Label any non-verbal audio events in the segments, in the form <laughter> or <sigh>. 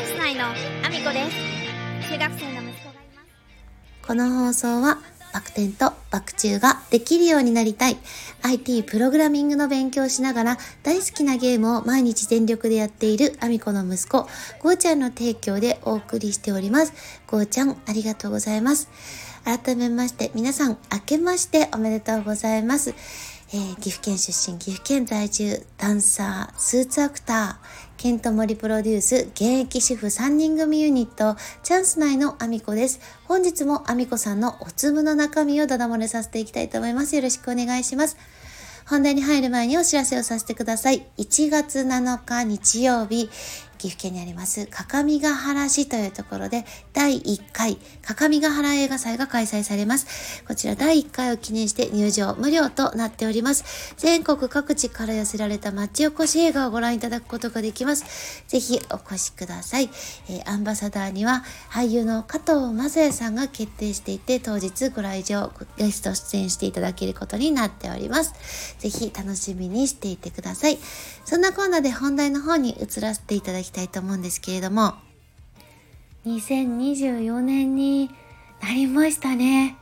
ンス内のアミコです中学生の息子がいますこの放送はバク転とバク宙ができるようになりたい。IT プログラミングの勉強をしながら大好きなゲームを毎日全力でやっているアミコの息子ゴーちゃんの提供でお送りしております。ゴーちゃんありがとうございます。改めまして皆さん明けましておめでとうございます。えー、岐阜県出身、岐阜県在住、ダンサー、スーツアクター、ケントモリプロデュース、現役主婦3人組ユニット、チャンス内のアミコです。本日もアミコさんのお粒の中身をダダ漏れさせていきたいと思います。よろしくお願いします。本題に入る前にお知らせをさせてください。1月7日日曜日、岐阜県にあります各務原市というところで第1回各務原映画祭が開催されます。こちら第1回を記念して入場無料となっております。全国各地から寄せられた町おこし映画をご覧いただくことができます。ぜひお越しください。えー、アンバサダーには俳優の加藤雅也さんが決定していて当日ご来場ゲスト出演していただけることになっております。ぜひ楽しみにしていてください。そんなコーナーで本題の方に移らせていただききたいと思うんですけれども、2024年になりましたね。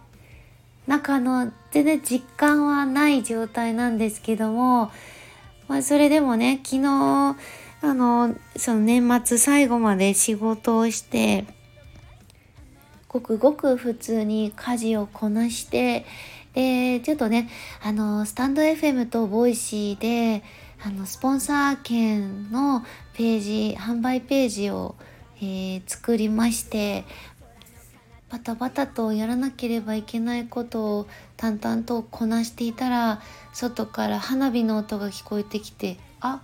なんかあの、全然実感はない状態なんですけども、まあそれでもね、昨日、あの、その年末最後まで仕事をして、ごくごく普通に家事をこなして、で、ちょっとね、あの、スタンド FM とボイシーで、あの、スポンサー券のページ、販売ページを、えー、作りまして、バタバタとやらなければいけないことを淡々とこなしていたら、外から花火の音が聞こえてきて、あ、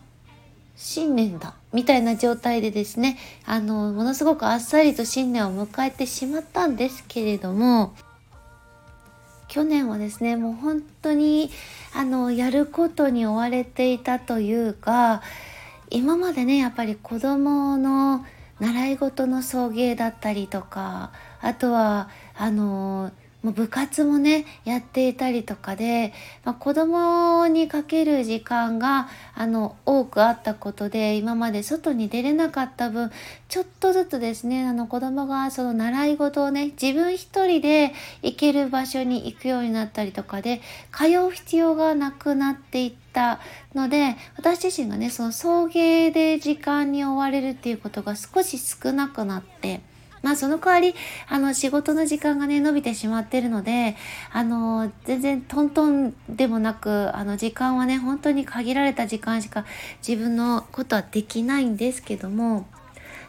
新年だみたいな状態でですねあのものすごくあっさりと新年を迎えてしまったんですけれども去年はですねもう本当にあのやることに追われていたというか今までねやっぱり子どもの習い事の送迎だったりとかあとはあのもう部活もねやっていたりとかで、まあ、子供にかける時間があの多くあったことで今まで外に出れなかった分ちょっとずつですねあの子供がその習い事をね自分一人で行ける場所に行くようになったりとかで通う必要がなくなっていったので私自身がねその送迎で時間に追われるっていうことが少し少なくなって。まあその代わり、あの仕事の時間がね、伸びてしまってるので、あの、全然トントンでもなく、あの時間はね、本当に限られた時間しか自分のことはできないんですけども、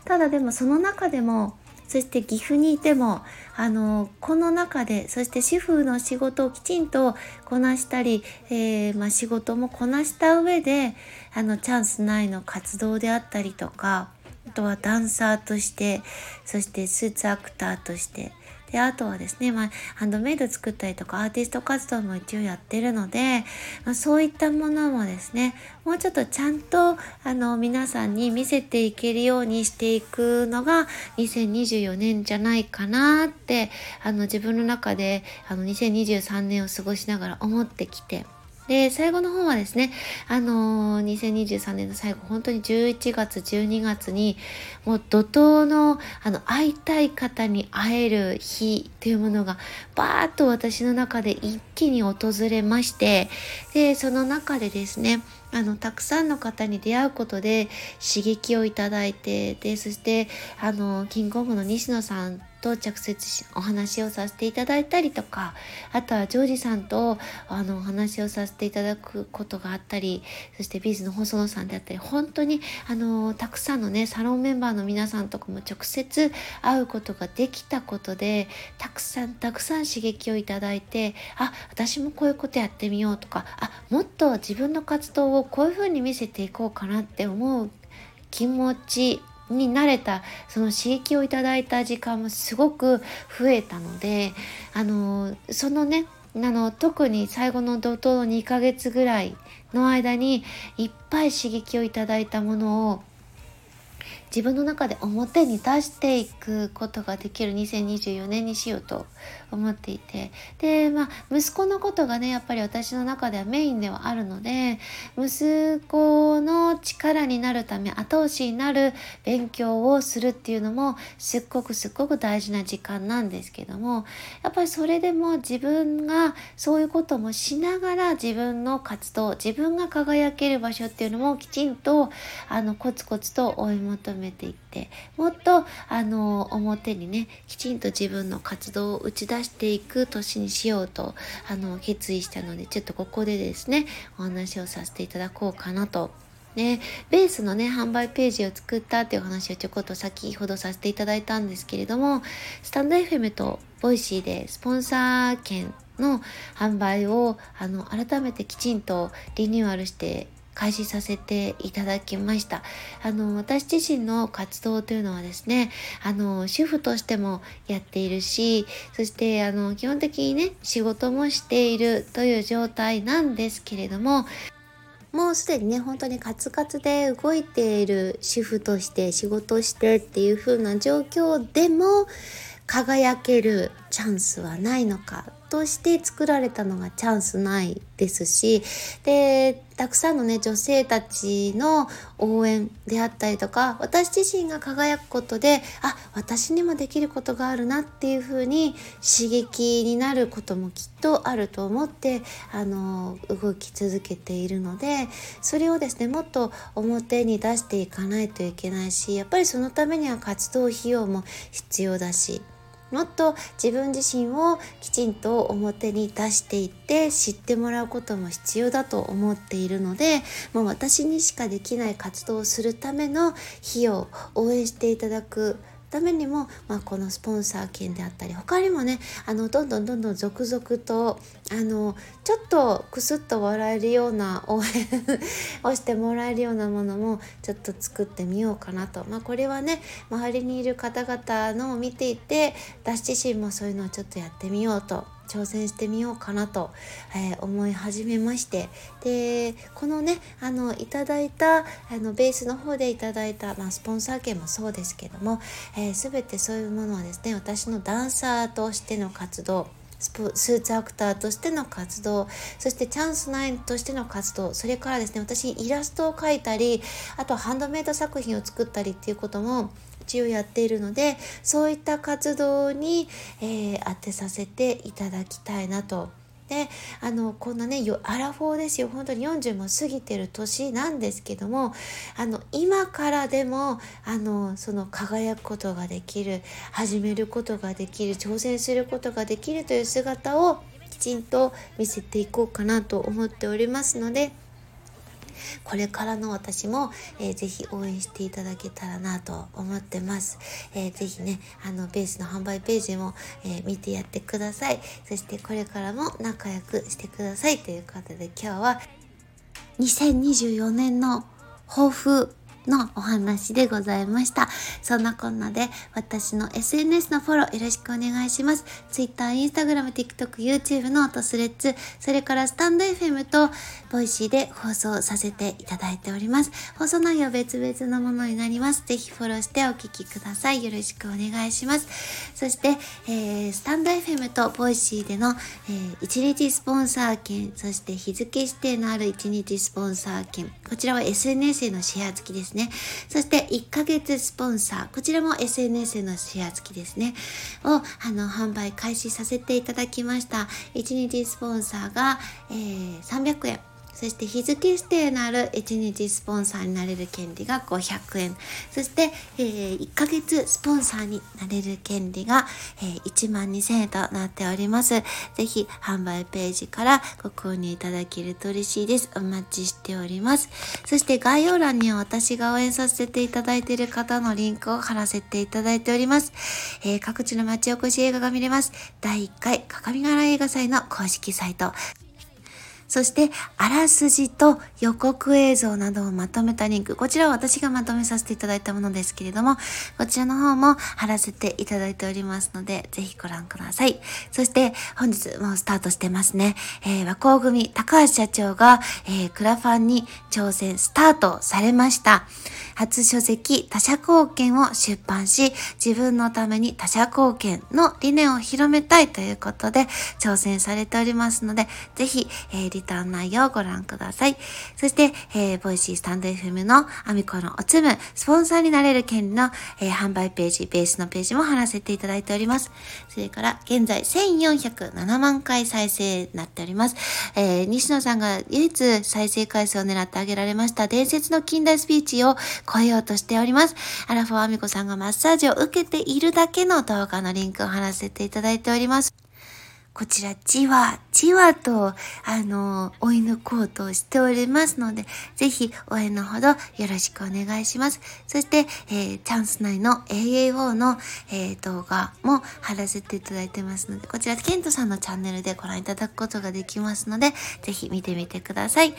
ただでもその中でも、そして岐阜にいてもあのこの中でそして主婦の仕事をきちんとこなしたり、えー、まあ、仕事もこなした上であのチャンス内の活動であったりとかとはダンサーとしてそしてスーツアクターとしてであとはですね、まあ、ハンドメイド作ったりとかアーティスト活動も一応やってるので、まあ、そういったものもですねもうちょっとちゃんとあの皆さんに見せていけるようにしていくのが2024年じゃないかなってあの自分の中であの2023年を過ごしながら思ってきて。で、最後の方はですね、あのー、2023年の最後、本当に11月、12月に、もう怒涛の、あの、会いたい方に会える日というものが、バーッと私の中で一気に訪れまして、で、その中でですね、あの、たくさんの方に出会うことで刺激をいただいて、で、そして、あの、キングコングの西野さんと直接お話をさせていただいたりとかあとはジョージさんとあのお話をさせていただくことがあったりそしてビーズの細野さんであったり本当にあのたくさんのねサロンメンバーの皆さんとかも直接会うことができたことでたくさんたくさん刺激をいただいてあ私もこういうことやってみようとかあもっと自分の活動をこういうふうに見せていこうかなって思う気持ちに慣れたその刺激をいただいた時間もすごく増えたのであのそのねあの特に最後の怒涛の2ヶ月ぐらいの間にいっぱい刺激をいただいたものを自分の中で表に出していくことができる2024年にしようと思っていて。でまあ息子のことがねやっぱり私の中ではメインではあるので息子の力になるため後押しになる勉強をするっていうのもすっごくすっごく大事な時間なんですけどもやっぱりそれでも自分がそういうこともしながら自分の活動自分が輝ける場所っていうのもきちんとあのコツコツと追い求めていってもっとあの表にねきちんと自分の活動を打ち出していく年にしようとあの決意したのでちょっとここでですねお話をさせていただこうかなと。ね、ベースのね、販売ページを作ったっていう話をちょこっと先ほどさせていただいたんですけれども、スタンド FM とボイシーでスポンサー券の販売をあの改めてきちんとリニューアルして開始させていただきました。あの、私自身の活動というのはですね、あの、主婦としてもやっているし、そして、あの、基本的にね、仕事もしているという状態なんですけれども、もうすでにね、本当にカツカツで動いている主婦として仕事してっていう風な状況でも、輝けるチャンスはないのかとして作られたのがチャンスないですしでたくさんのね女性たちの応援であったりとか私自身が輝くことであ私にもできることがあるなっていう風に刺激になることもきっとあると思ってあの動き続けているのでそれをですねもっと表に出していかないといけないしやっぱりそのためには活動費用も必要だしもっと自分自身をきちんと表に出していって知ってもらうことも必要だと思っているのでもう私にしかできない活動をするための費用応援していただくためにも、まあ、このスポンサー券であったり他にもねあのどんどんどんどん続々とあのちょっとクスッと笑えるような応援を <laughs> してもらえるようなものもちょっと作ってみようかなと、まあ、これはね周りにいる方々のを見ていて私自身もそういうのをちょっとやってみようと挑戦してみようかなと、えー、思い始めまして。でこのねあのいただいたあのベースの方でいただいた、まあ、スポンサー券もそうですけども、えー、全てそういうものはですね私のダンサーとしての活動スーツアクターとしての活動そしてチャンスナインとしての活動それからですね私イラストを描いたりあとハンドメイド作品を作ったりっていうことも一応やっているのでそういった活動に、えー、当てさせていただきたいなと。であのこんなねアラフォーですよ本当に40も過ぎてる年なんですけどもあの今からでもあのその輝くことができる始めることができる挑戦することができるという姿をきちんと見せていこうかなと思っておりますので。これからの私も、えー、ぜひ応援していただけたらなと思ってます。えー、ぜひね、あの、ベースの販売ページも、えー、見てやってください。そしてこれからも仲良くしてくださいということで今日は2024年の抱負のお話でございました。そんなこんなで私の SNS のフォローよろしくお願いします。Twitter、Instagram、TikTok、YouTube とスレッズ、それからスタンド FM とボイシーで放送させていただいております。放送内容別々のものになります。ぜひフォローしてお聞きください。よろしくお願いします。そして、えー、スタンド FM とボイシーでの、えー、1日スポンサー券、そして日付指定のある1日スポンサー券、こちらは SNS へのシェア付きですね。そして1ヶ月スポンサー、こちらも SNS のシェア付きですね。を、あの、販売開始させていただきました。1日スポンサーが、えー、300円。そして日付指定のある1日スポンサーになれる権利が500円。そして、えー、1ヶ月スポンサーになれる権利が、えー、1万2000円となっております。ぜひ販売ページからご購入いただけると嬉しいです。お待ちしております。そして概要欄には私が応援させていただいている方のリンクを貼らせていただいております。えー、各地の町おこし映画が見れます。第1回鏡ヶ原映画祭の公式サイト。そしてあらすじと予告映像などをまとめたリンク、こちらは私がまとめさせていただいたものですけれども、こちらの方も貼らせていただいておりますので、ぜひご覧ください。そして本日もうスタートしてますね。えー、和光組高橋社長が、えー、クラファンに挑戦スタートされました。初書籍他者貢献を出版し、自分のために他者貢献の理念を広めたいということで挑戦されておりますので、ぜひ、えー、リターン内容をご覧ください。そして、えー、ボイシースタンド FM のアミコのおつむ、スポンサーになれる権利の、えー、販売ページ、ベースのページも貼らせていただいております。それから、現在1407万回再生になっております。えー、西野さんが唯一再生回数を狙ってあげられました伝説の近代スピーチを超えようとしております。アラフォーアミコさんがマッサージを受けているだけの動画のリンクを貼らせていただいております。こちら、じわ、じわと、あの、追い抜こうとしておりますので、ぜひ応援のほどよろしくお願いします。そして、えー、チャンス内の AAO の、えー、動画も貼らせていただいてますので、こちら、ケントさんのチャンネルでご覧いただくことができますので、ぜひ見てみてください。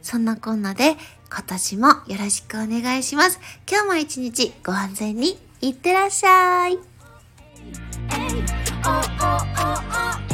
そんなこんなで、今年もよろしくお願いします。今日も一日ご安全にいってらっしゃい。Oh, oh, oh, oh.